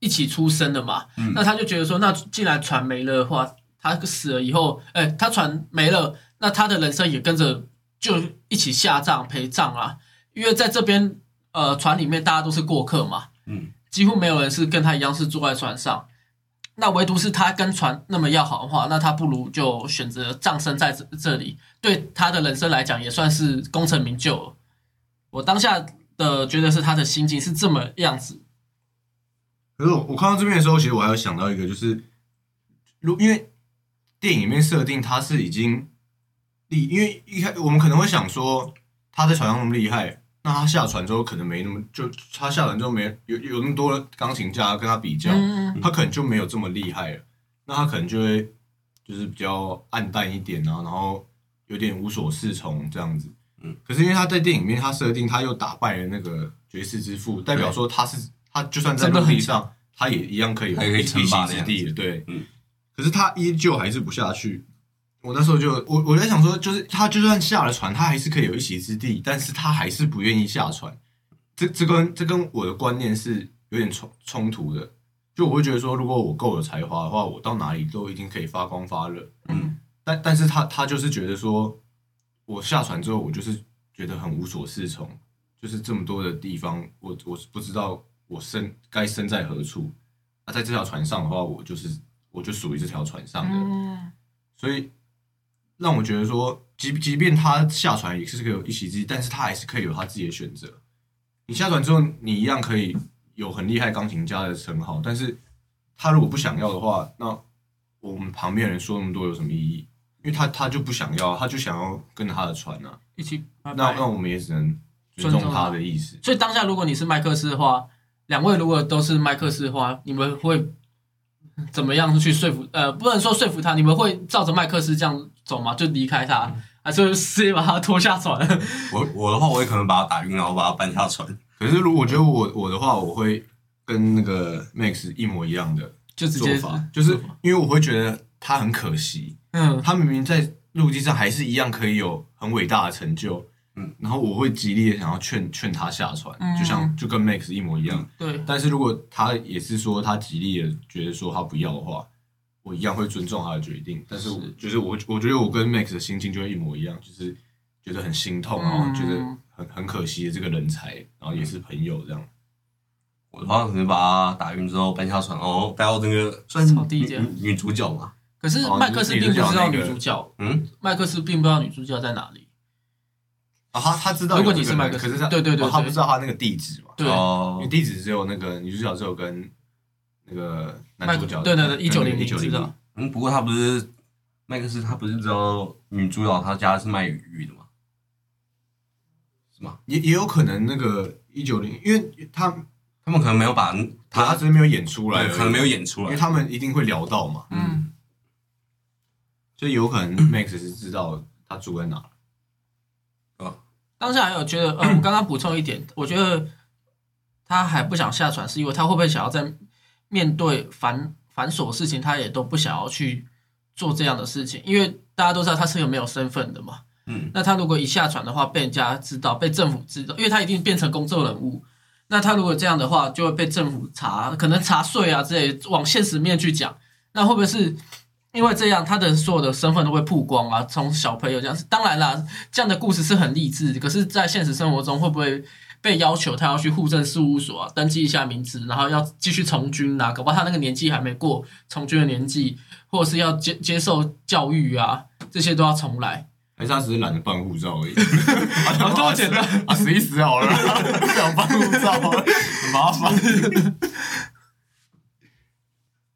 一起出生的嘛，那他就觉得说，那既然船没了的话，他死了以后，哎、他船没了，那他的人生也跟着就一起下葬陪葬啊。因为在这边，呃，船里面大家都是过客嘛，嗯，几乎没有人是跟他一样是坐在船上。那唯独是他跟船那么要好的话，那他不如就选择葬身在这这里，对他的人生来讲也算是功成名就了。我当下的觉得是他的心境是这么样子，可是我我看到这边的时候，其实我还有想到一个，就是如因为电影里面设定他是已经厉，因为一开我们可能会想说他在船上那么厉害，那他下船之后可能没那么就他下船之后没有有那么多钢琴家跟他比较，嗯，他可能就没有这么厉害了，那他可能就会就是比较暗淡一点啊，然后有点无所适从这样子。嗯，可是因为他在电影里面他设定他又打败了那个爵士之父，代表说他是他就算在陆地上，他也一样可以一席之地的。对，嗯，可是他依旧还是不下去。我那时候就我我在想说，就是他就算下了船，他还是可以有一席之地，但是他还是不愿意下船。这这跟这跟我的观念是有点冲冲突的。就我会觉得说，如果我够有才华的话，我到哪里都一定可以发光发热。嗯，但但是他他就是觉得说，我下船之后，我就是觉得很无所适从，就是这么多的地方，我我是不知道我身该身在何处。那、在这条船上的话，我就是我就属于这条船上的，嗯所以让我觉得说，即即便他下船也是可以有一席之地，但是他还是可以有他自己的选择。你下船之后，你一样可以有很厉害钢琴家的称号，但是他如果不想要的话，那我们旁边人说那么多有什么意义？因为他他就不想要，他就想要跟着他的船啊。一起那那我们也只能尊重他的意思。所以当下如果你是麦克斯的话，两位如果都是麦克斯的话，你们会怎么样去说服？呃，不能说说服他，你们会照着麦克斯这样走嘛？就离开他，还是直接把他拖下船？(laughs) 我我的话，我也可能把他打晕，然后把他搬下船。(laughs) 可是如果我觉得我我的话，我会跟那个 Max 一模一样的就直接做法，就是因为我会觉得他很可惜，嗯。他明明在陆地上还是一样可以有很伟大的成就，嗯，然后我会极力的想要劝劝他下船，嗯。就像就跟 Max 一模一样。对，但是如果他也是说他极力的觉得说他不要的话，我一样会尊重他的决定。但是我就是我我觉得我跟 Max 的心境就会一模一样，就是觉得很心痛，然后嗯觉得很很可惜的这个人才，然后也是朋友这样。我的话可能把他打晕之后搬下船，然后带到那个算是女草地这样女女主角嘛。可是哦麦克斯并不知道女主角，嗯，麦克斯并不知道女主角在哪里。啊，他他知道如果你是麦克斯可是他对对对哦他不知道他那个地址嘛，对，哦因为地址只有那个女主角只有跟那个男主角，对对对一1900一九零知道嗯，不过他不是麦克斯，他不是知道女主角她家是卖鱼的吗？是吗？也也有可能那个一九零，因为他他们可能没有把他他只是没有演出来可能没有演出来因为。他们一定会聊到嘛，嗯，所以有可能 Max 是知道他住在哪。当下还有觉得，呃，我刚刚补充一点，我觉得他还不想下船，是因为他会不会想要在面对繁繁琐事情，他也都不想要去做这样的事情，因为大家都知道他是个没有身份的嘛。嗯，那他如果一下船的话，被人家知道，被政府知道，因为他一定变成公众人物。那他如果这样的话，就会被政府查，可能查税啊之类，往现实面去讲。那会不会是因为这样，他的所有的身份都会曝光啊？从小朋友这样，当然啦，这样的故事是很励志，可是，在现实生活中，会不会被要求他要去户政事务所啊，登记一下名字，然后要继续从军啊？搞不好他那个年纪还没过从军的年纪，或者是要接接受教育啊，这些都要重来。还是他只是懒得办护照而已？啊这么简单啊，死一死好了，不想办护照，很麻烦。(laughs)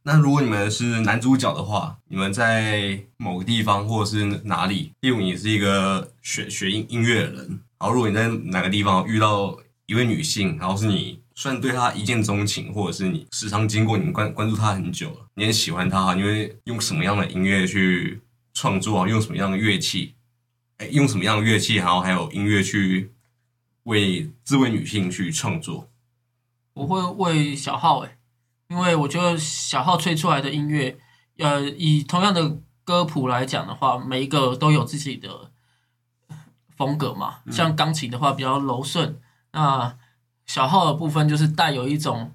那如果你们是男主角的话，你们在某个地方或者是哪里，例如你是一个学学音音乐的人，然后如果你在哪个地方遇到一位女性，然后是你虽然对她一见钟情，或者是你时常经过你关关注她很久了，你很喜欢她，你会用什么样的音乐去创作啊？用什么样的乐器？哎，用什么样的乐器？然后还有音乐去为这位女性去创作？我会为小号诶、因为我觉得小号吹出来的音乐，呃，以同样的歌谱来讲的话，每一个都有自己的风格嘛。像钢琴的话比较柔顺，那小号的部分就是带有一种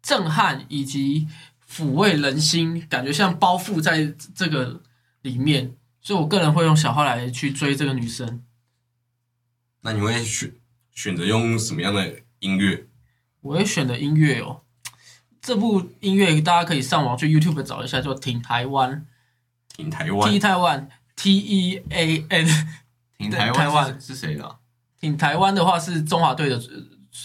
震撼以及抚慰人心，感觉像包覆在这个里面。所以我个人会用小号来去追这个女生。那你会选选择用什么样的音乐？我会选的音乐哦，这部音乐大家可以上网去 YouTube 找一下，叫《挺台湾挺台》湾，T 台湾 T E A N。挺台台湾湾是是谁的啊？挺台湾的话是中华队的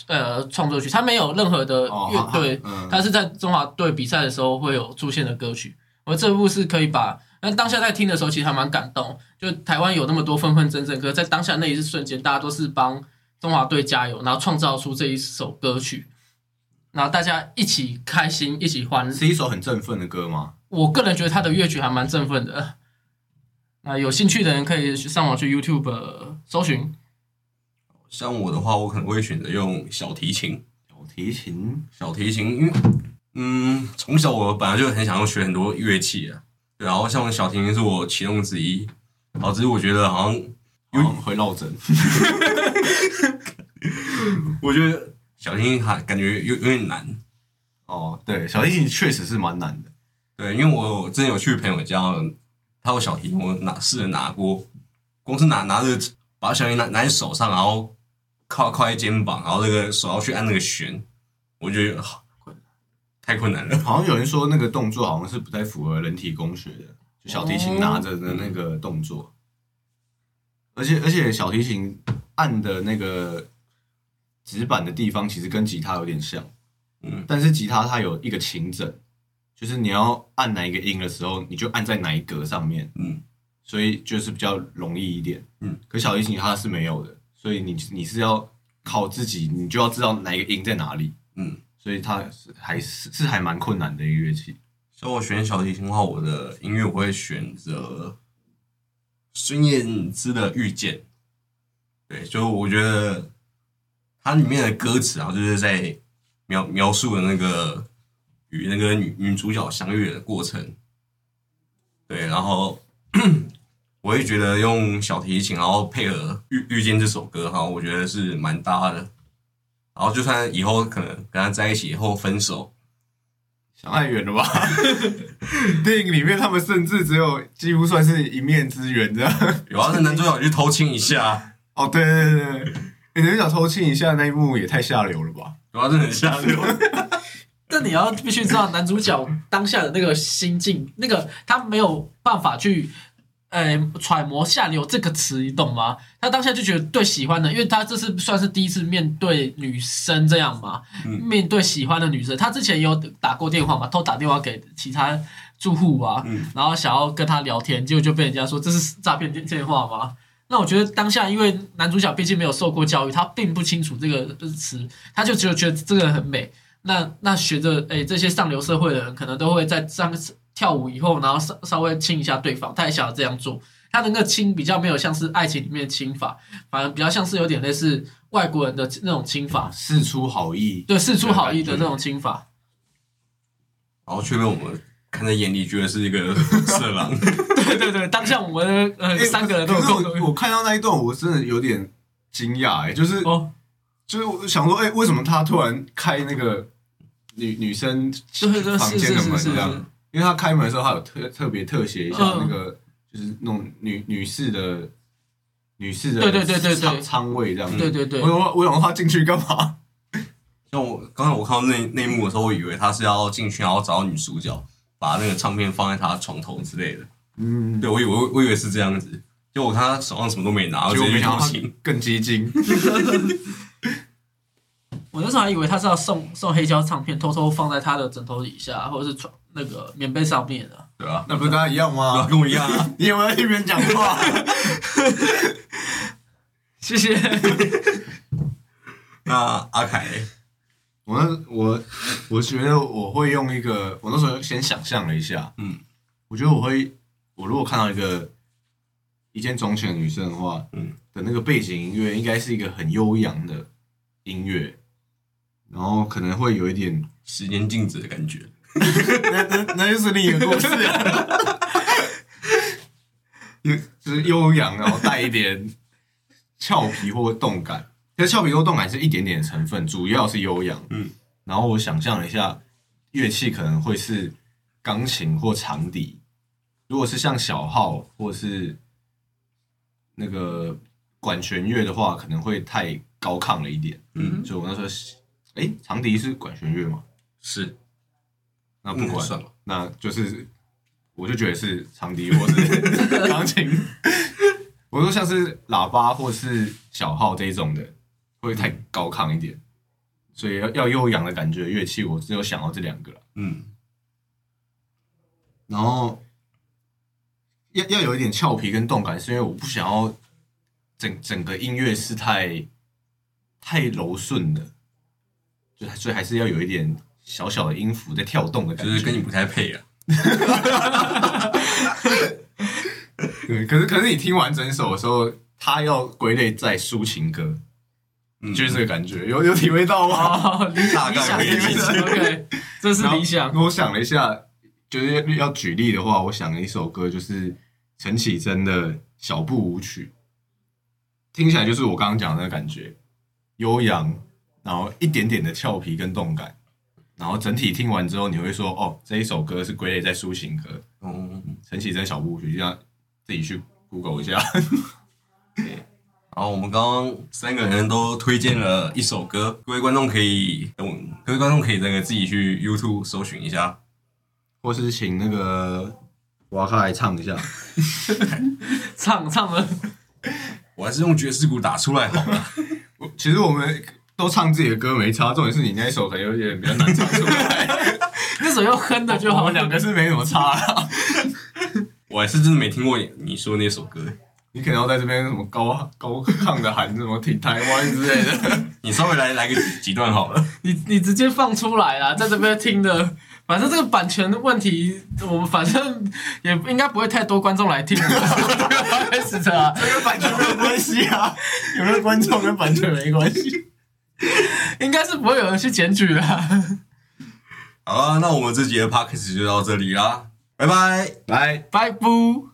呃创作曲，它没有任何的哦乐队，嗯它是在中华队比赛的时候会有出现的歌曲。我这部是可以把，但当下在听的时候其实还蛮感动，就台湾有那么多纷纷争争，可是在当下那一瞬间，大家都是帮中华队加油，然后创造出这一首歌曲，然后大家一起开心，一起欢。是一首很振奋的歌吗？我个人觉得他的乐曲还蛮振奋的。那有兴趣的人可以去上网去 YouTube 呃搜寻。像我的话，我可能会选择用小提琴。小提琴小提琴，因为嗯，从小我本来就很想要学很多乐器啊。对，然后像小提琴是我其中之一，然后只是我觉得好像，好像会落枕。(laughs) 我觉得小提琴还感觉有有点难。哦，对，小提琴确实是蛮难的。对，因为我之前有去朋友家，他有小提琴，我拿试着拿过，光是拿拿着把小提琴拿拿在手上，然后靠靠在肩膀，然后那个手要去按那个弦，我觉得好太困难了。好像有人说那个动作好像是不太符合人体工学的，就小提琴拿着的那个动作。而且而且小提琴按的那个指板的地方其实跟吉他有点像，嗯，但是吉他它有一个琴枕，就是你要按哪一个音的时候，你就按在哪一格上面，嗯，所以就是比较容易一点，嗯。可小提琴它是没有的，所以你你是要靠自己，你就要知道哪一个音在哪里，嗯，所以它是还是是还蛮困难的一个乐器。所以我选小提琴的话，我的音乐我会选择孙燕姿的《遇见》。对，就我觉得它里面的歌词啊，就是在描描述的那个与那个女女主角相遇的过程。对，然后我也觉得用小提琴，然后配合《遇遇见》这首歌，哈，我觉得是蛮搭的。然后就算以后可能跟他在一起以后分手，想太远了吧？(laughs) 电影里面他们甚至只有几乎算是一面之缘这样。有啊，那男主角去偷亲一下，(laughs) 哦，对对对对，你男主角偷亲一下那一幕也太下流了吧？有啊，真的很下流。但你要必须知道男主角当下的那个心境，那个他没有办法去，呃，揣摩“下流”这个词，你懂吗？他当下就觉得对喜欢的，因为他这是算是第一次面对女生这样嘛，嗯面对喜欢的女生，他之前有打过电话嘛，偷打电话给其他住户啊，嗯然后想要跟他聊天，结果就被人家说这是诈骗电电话吗？那我觉得当下，因为男主角毕竟没有受过教育，他并不清楚这个词，他就只有觉得这个人很美。那那学着诶，这些上流社会的人可能都会在上跳舞以后，然后稍稍微亲一下对方，他也想要这样做。他的那个亲比较没有像是爱情里面的亲法，反而比较像是有点类似外国人的那种亲法，事出好意，对，事出好意的那种亲法。然后却被我们看在眼里，觉得是一个 (laughs) 色狼。(laughs) 对对对，当下我们呃欸三个人都有共同我我看到那一段，我真的有点惊讶，哎，就是哦，就是我想说，哎、为什么他突然开那个女女生房间的门这样？因为他开门的时候，他有特特别特写一下嗯那个，就是那种女女士的女士的对对对对对仓仓位这样。对对对我，我我想说他进去干嘛？(laughs) 像我刚才我看到那那一幕的时候，我以为他是要进去，然后找到女主角，把那个唱片放在他床头之类的。嗯，对，我以为我以为是这样子，就我看他手上什么都没拿，我结直接去果没想到。更激进。(laughs) 我那时候还以为他是要送送黑胶唱片，偷偷放在他的枕头底下，或者是床那个棉被上面的。对啊？那不是跟他一样吗？跟我一样啊。(laughs) 你有没有在听别人讲话？(laughs) 谢谢。(laughs) 那阿凯，我那我我觉得我会用一个，我那时候先想象了一下，嗯，我觉得我会，我如果看到一个一见钟情的女生的话，嗯的那个背景音乐应该是一个很悠扬的音乐，然后可能会有一点，时间静止的感觉。(laughs) 那那那就是另一个故事了，(laughs) 有就是悠扬，然后带一点俏皮或动感。可是俏皮或动感是一点点的成分，主要是悠扬。嗯，然后我想象了一下，乐器可能会是钢琴或长笛。如果是像小号或是那个管弦乐的话，可能会太高亢了一点。嗯，所以我那时候是，哎，长笛是管弦乐吗？是，那不管，嗯。那就是我就觉得是长笛或是 (laughs) 钢琴。我说像是喇叭或是小号这一种的，会太高亢一点，所以要要悠扬的感觉乐器，我只有想到这两个了。嗯，然后要要有一点俏皮跟动感，是因为我不想要整整个音乐是太太柔顺的，就所以还是要有一点小小的音符在跳动的感觉。就是跟你不太配啊。(laughs) 对，可是可是你听完整首的时候，它要归类在抒情歌，嗯就是这个感觉，有有体会到吗？哦，理大理想概可以理解 OK，这是理想我想了一下，就是要要举例的话，我想了一首歌，就是陈绮贞的《小步舞曲》，听起来就是我刚刚讲的那个感觉，悠扬，然后一点点的俏皮跟动感，然后整体听完之后，你会说，哦，这一首歌是归类在抒情歌，嗯，陈绮贞《小步舞曲》，这样自己去 Google 一下。(laughs) 然后我们刚刚三个人都推荐了一首歌，各位观众可以，嗯，各位观众可以那个自己去 YouTube 搜寻一下。或是请那个瓦卡来唱一下。(laughs) 唱唱了，我还是用爵士鼓打出来好了。我 (laughs) 其实我们都唱自己的歌没差，重点是你那一首可能有点比较难唱出来。(laughs) 那首要哼的就好。我们两个是没什么差啦。(laughs) 我还是真的没听过你说那首歌。你可能要在这边什么高高亢的喊什么挺台湾之类的。(laughs) 你稍微来来个几几段好了。你你直接放出来啦，在这边听的，反正这个版权的问题，我们反正也应该不会太多观众来听。开始的啊，这跟版权没有关系啊，有没有观众跟版权没关系。(laughs) 应该是不会有人去检举的啊。好啊，那我们这集的 podcast 就到这里啦，拜拜。来。拜不。